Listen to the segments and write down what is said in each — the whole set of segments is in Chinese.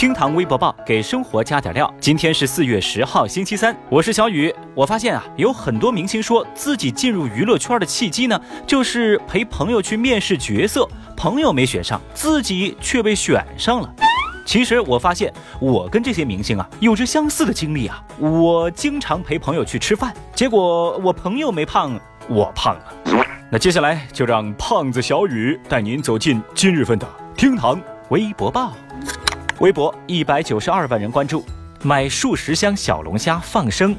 厅堂微博报给生活加点料。今天是四月十号，星期三，我是小雨。我发现啊，有很多明星说自己进入娱乐圈的契机呢，就是陪朋友去面试角色，朋友没选上，自己却被选上了。其实我发现，我跟这些明星啊有着相似的经历啊。我经常陪朋友去吃饭，结果我朋友没胖，我胖了。那接下来就让胖子小雨带您走进今日份的厅堂微博报。微博一百九十二万人关注，买数十箱小龙虾放生。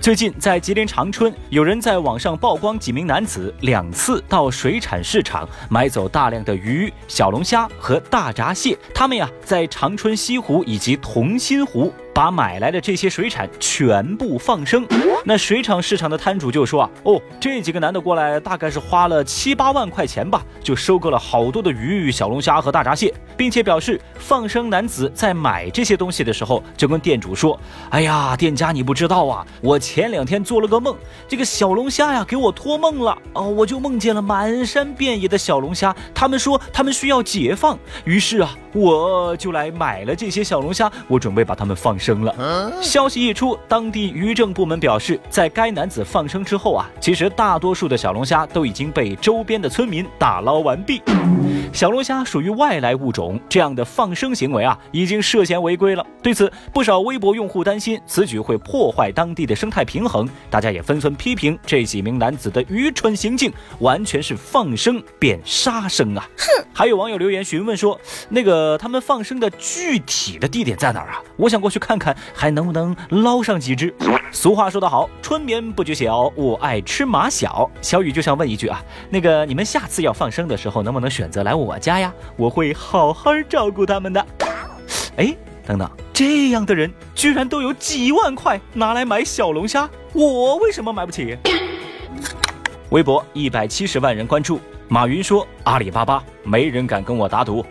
最近在吉林长春，有人在网上曝光几名男子两次到水产市场买走大量的鱼、小龙虾和大闸蟹。他们呀，在长春西湖以及同心湖。把买来的这些水产全部放生，那水产市场的摊主就说啊，哦，这几个男的过来大概是花了七八万块钱吧，就收购了好多的鱼、小龙虾和大闸蟹，并且表示放生男子在买这些东西的时候就跟店主说，哎呀，店家你不知道啊，我前两天做了个梦，这个小龙虾呀给我托梦了，哦，我就梦见了满山遍野的小龙虾，他们说他们需要解放，于是啊，我就来买了这些小龙虾，我准备把它们放生。生了。消息一出，当地渔政部门表示，在该男子放生之后啊，其实大多数的小龙虾都已经被周边的村民打捞完毕。小龙虾属于外来物种，这样的放生行为啊，已经涉嫌违规了。对此，不少微博用户担心此举会破坏当地的生态平衡，大家也纷纷批评这几名男子的愚蠢行径，完全是放生变杀生啊！哼！还有网友留言询问说，那个他们放生的具体的地点在哪儿啊？我想过去看。看看还能不能捞上几只。俗话说得好，春眠不觉晓，我爱吃马小。小雨就想问一句啊，那个你们下次要放生的时候，能不能选择来我家呀？我会好好照顾他们的。哎，等等，这样的人居然都有几万块拿来买小龙虾，我为什么买不起？微博一百七十万人关注，马云说阿里巴巴没人敢跟我打赌。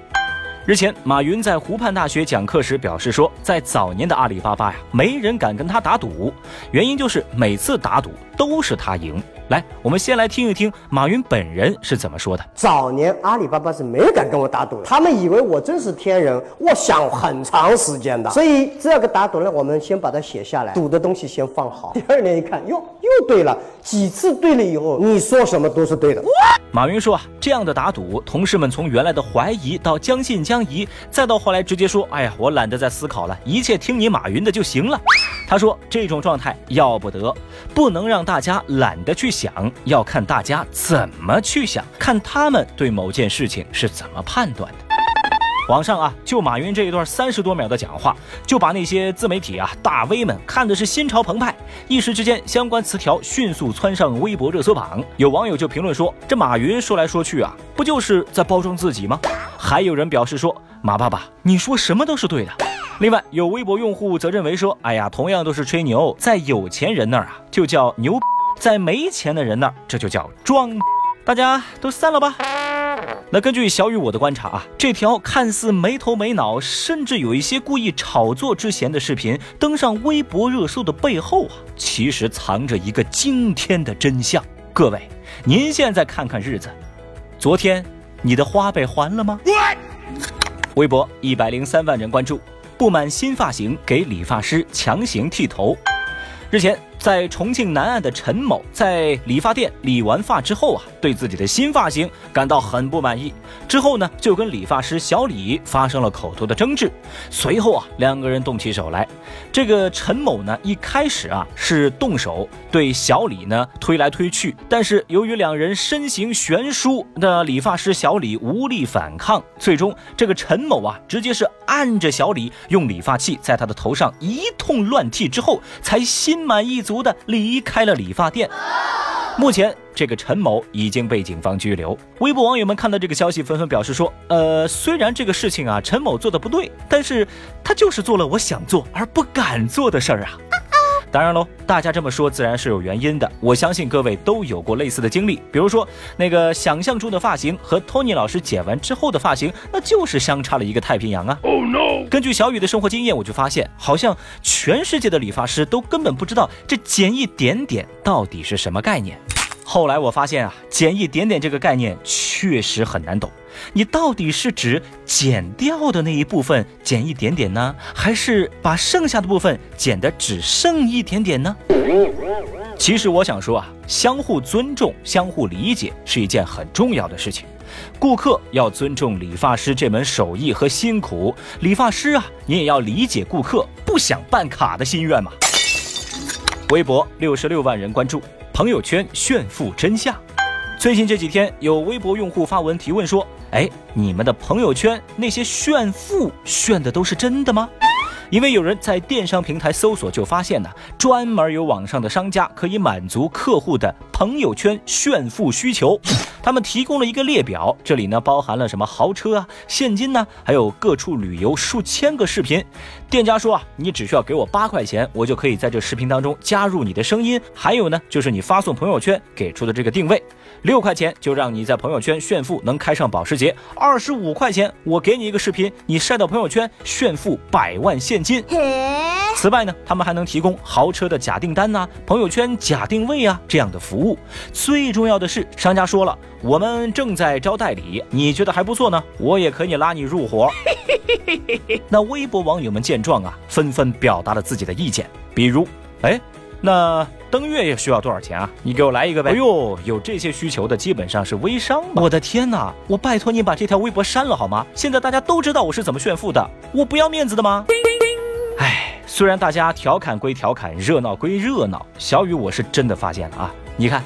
日前，马云在湖畔大学讲课时表示说，在早年的阿里巴巴呀，没人敢跟他打赌，原因就是每次打赌都是他赢。来，我们先来听一听马云本人是怎么说的。早年阿里巴巴是没人敢跟我打赌的，他们以为我真是天人，我想很长时间的。所以这个打赌呢，我们先把它写下来，赌的东西先放好。第二年一看，哟，又对了，几次对了以后，你说什么都是对的。马云说啊，这样的打赌，同事们从原来的怀疑到将信将疑，再到后来直接说，哎呀，我懒得再思考了，一切听你马云的就行了。他说这种状态要不得，不能让大家懒得去。想要看大家怎么去想，看他们对某件事情是怎么判断的。网上啊，就马云这一段三十多秒的讲话，就把那些自媒体啊大 V 们看的是心潮澎湃，一时之间相关词条迅速窜上微博热搜榜。有网友就评论说：“这马云说来说去啊，不就是在包装自己吗？”还有人表示说：“马爸爸，你说什么都是对的。”另外，有微博用户则认为说：“哎呀，同样都是吹牛，在有钱人那儿啊，就叫牛。”在没钱的人那儿，这就叫装。大家都散了吧。那根据小雨我的观察啊，这条看似没头没脑，甚至有一些故意炒作之嫌的视频登上微博热搜的背后啊，其实藏着一个惊天的真相。各位，您现在看看日子，昨天你的花呗还了吗？微博一百零三万人关注，不满新发型给理发师强行剃头。日前。在重庆南岸的陈某，在理发店理完发之后啊，对自己的新发型感到很不满意。之后呢，就跟理发师小李发生了口头的争执。随后啊，两个人动起手来。这个陈某呢，一开始啊是动手对小李呢推来推去，但是由于两人身形悬殊，那理发师小李无力反抗，最终这个陈某啊，直接是按着小李用理发器在他的头上一通乱剃之后，才心满意足。的离开了理发店。目前，这个陈某已经被警方拘留。微博网友们看到这个消息，纷纷表示说：“呃，虽然这个事情啊，陈某做的不对，但是他就是做了我想做而不敢做的事儿啊。”当然喽，大家这么说自然是有原因的。我相信各位都有过类似的经历，比如说那个想象中的发型和托尼老师剪完之后的发型，那就是相差了一个太平洋啊。Oh no！根据小雨的生活经验，我就发现，好像全世界的理发师都根本不知道这剪一点点到底是什么概念。后来我发现啊，减一点点这个概念确实很难懂。你到底是指减掉的那一部分减一点点呢，还是把剩下的部分减的只剩一点点呢？其实我想说啊，相互尊重、相互理解是一件很重要的事情。顾客要尊重理发师这门手艺和辛苦，理发师啊，你也要理解顾客不想办卡的心愿嘛。微博六十六万人关注，朋友圈炫富真相。最近这几天，有微博用户发文提问说：“哎，你们的朋友圈那些炫富炫的都是真的吗？”因为有人在电商平台搜索，就发现呢，专门有网上的商家可以满足客户的朋友圈炫富需求。他们提供了一个列表，这里呢包含了什么豪车啊、现金呢，还有各处旅游数千个视频。店家说啊，你只需要给我八块钱，我就可以在这视频当中加入你的声音，还有呢就是你发送朋友圈给出的这个定位。六块钱就让你在朋友圈炫富能开上保时捷，二十五块钱我给你一个视频，你晒到朋友圈炫富百万现金。此外呢，他们还能提供豪车的假订单呐、朋友圈假定位啊这样的服务。最重要的是，商家说了。我们正在招代理，你觉得还不错呢，我也可以拉你入伙。那微博网友们见状啊，纷纷表达了自己的意见，比如，哎，那登月也需要多少钱啊？你给我来一个呗。哎呦，有这些需求的基本上是微商吧。我的天哪，我拜托你把这条微博删了好吗？现在大家都知道我是怎么炫富的，我不要面子的吗？哎，虽然大家调侃归调侃，热闹归热闹，小雨我是真的发现了啊，你看。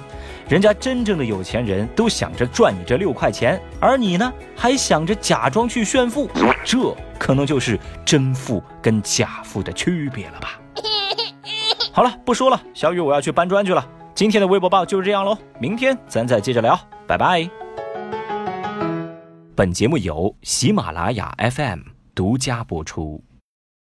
人家真正的有钱人都想着赚你这六块钱，而你呢，还想着假装去炫富，这可能就是真富跟假富的区别了吧？好了，不说了，小雨我要去搬砖去了。今天的微博报就是这样喽，明天咱再接着聊，拜拜。本节目由喜马拉雅 FM 独家播出。